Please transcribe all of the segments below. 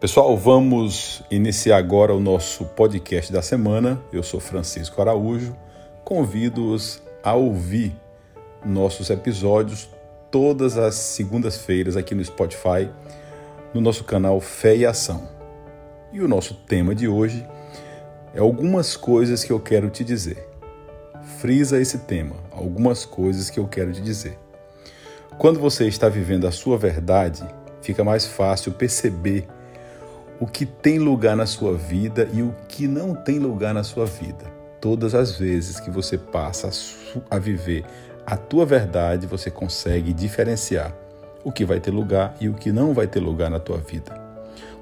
Pessoal, vamos iniciar agora o nosso podcast da semana. Eu sou Francisco Araújo. Convido-os a ouvir nossos episódios todas as segundas-feiras aqui no Spotify, no nosso canal Fé e Ação. E o nosso tema de hoje é algumas coisas que eu quero te dizer. Frisa esse tema, algumas coisas que eu quero te dizer. Quando você está vivendo a sua verdade, fica mais fácil perceber o que tem lugar na sua vida e o que não tem lugar na sua vida. Todas as vezes que você passa a viver a tua verdade, você consegue diferenciar o que vai ter lugar e o que não vai ter lugar na tua vida.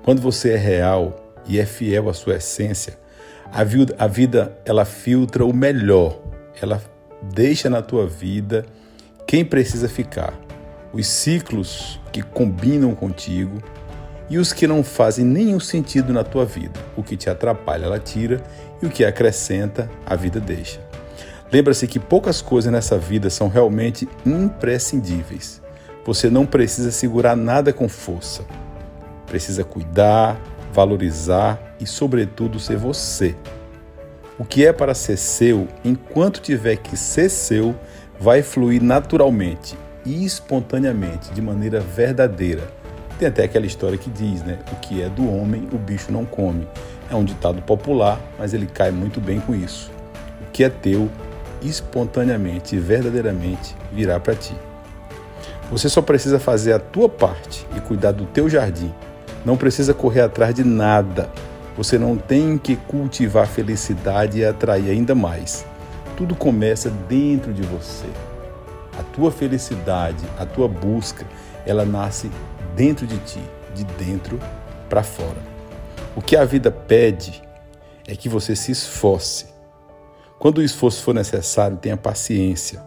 Quando você é real e é fiel à sua essência, a vida, a vida ela filtra o melhor, ela deixa na tua vida quem precisa ficar, os ciclos que combinam contigo e os que não fazem nenhum sentido na tua vida. O que te atrapalha, ela tira, e o que acrescenta, a vida deixa. Lembra-se que poucas coisas nessa vida são realmente imprescindíveis. Você não precisa segurar nada com força. Precisa cuidar, valorizar e, sobretudo, ser você. O que é para ser seu, enquanto tiver que ser seu, vai fluir naturalmente e espontaneamente, de maneira verdadeira tem até aquela história que diz, né? O que é do homem, o bicho não come. É um ditado popular, mas ele cai muito bem com isso. O que é teu, espontaneamente e verdadeiramente virá para ti. Você só precisa fazer a tua parte e cuidar do teu jardim. Não precisa correr atrás de nada. Você não tem que cultivar felicidade e atrair ainda mais. Tudo começa dentro de você. A tua felicidade, a tua busca, ela nasce dentro de ti, de dentro para fora. O que a vida pede é que você se esforce. Quando o esforço for necessário, tenha paciência,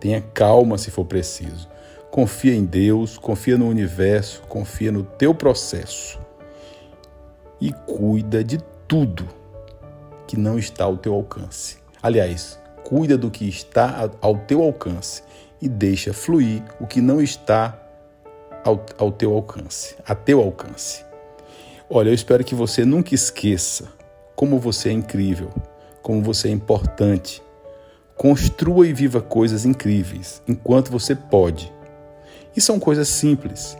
tenha calma se for preciso. Confia em Deus, confia no universo, confia no teu processo e cuida de tudo que não está ao teu alcance. Aliás, cuida do que está ao teu alcance e deixa fluir o que não está ao, ao teu alcance, a teu alcance. Olha, eu espero que você nunca esqueça como você é incrível, como você é importante. Construa e viva coisas incríveis enquanto você pode. E são coisas simples.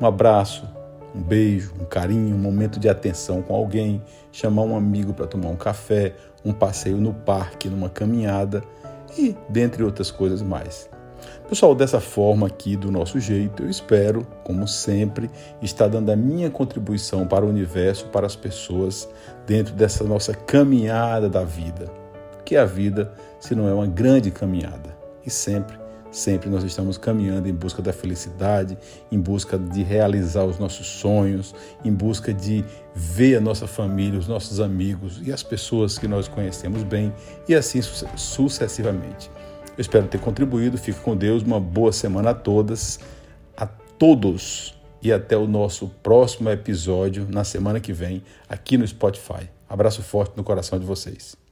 Um abraço, um beijo, um carinho, um momento de atenção com alguém, chamar um amigo para tomar um café, um passeio no parque, numa caminhada e dentre outras coisas mais. Pessoal, dessa forma aqui, do nosso jeito, eu espero, como sempre, estar dando a minha contribuição para o universo, para as pessoas, dentro dessa nossa caminhada da vida. Que a vida, se não é uma grande caminhada. E sempre, sempre nós estamos caminhando em busca da felicidade, em busca de realizar os nossos sonhos, em busca de ver a nossa família, os nossos amigos e as pessoas que nós conhecemos bem, e assim sucessivamente. Eu espero ter contribuído. Fique com Deus. Uma boa semana a todas, a todos. E até o nosso próximo episódio na semana que vem, aqui no Spotify. Abraço forte no coração de vocês.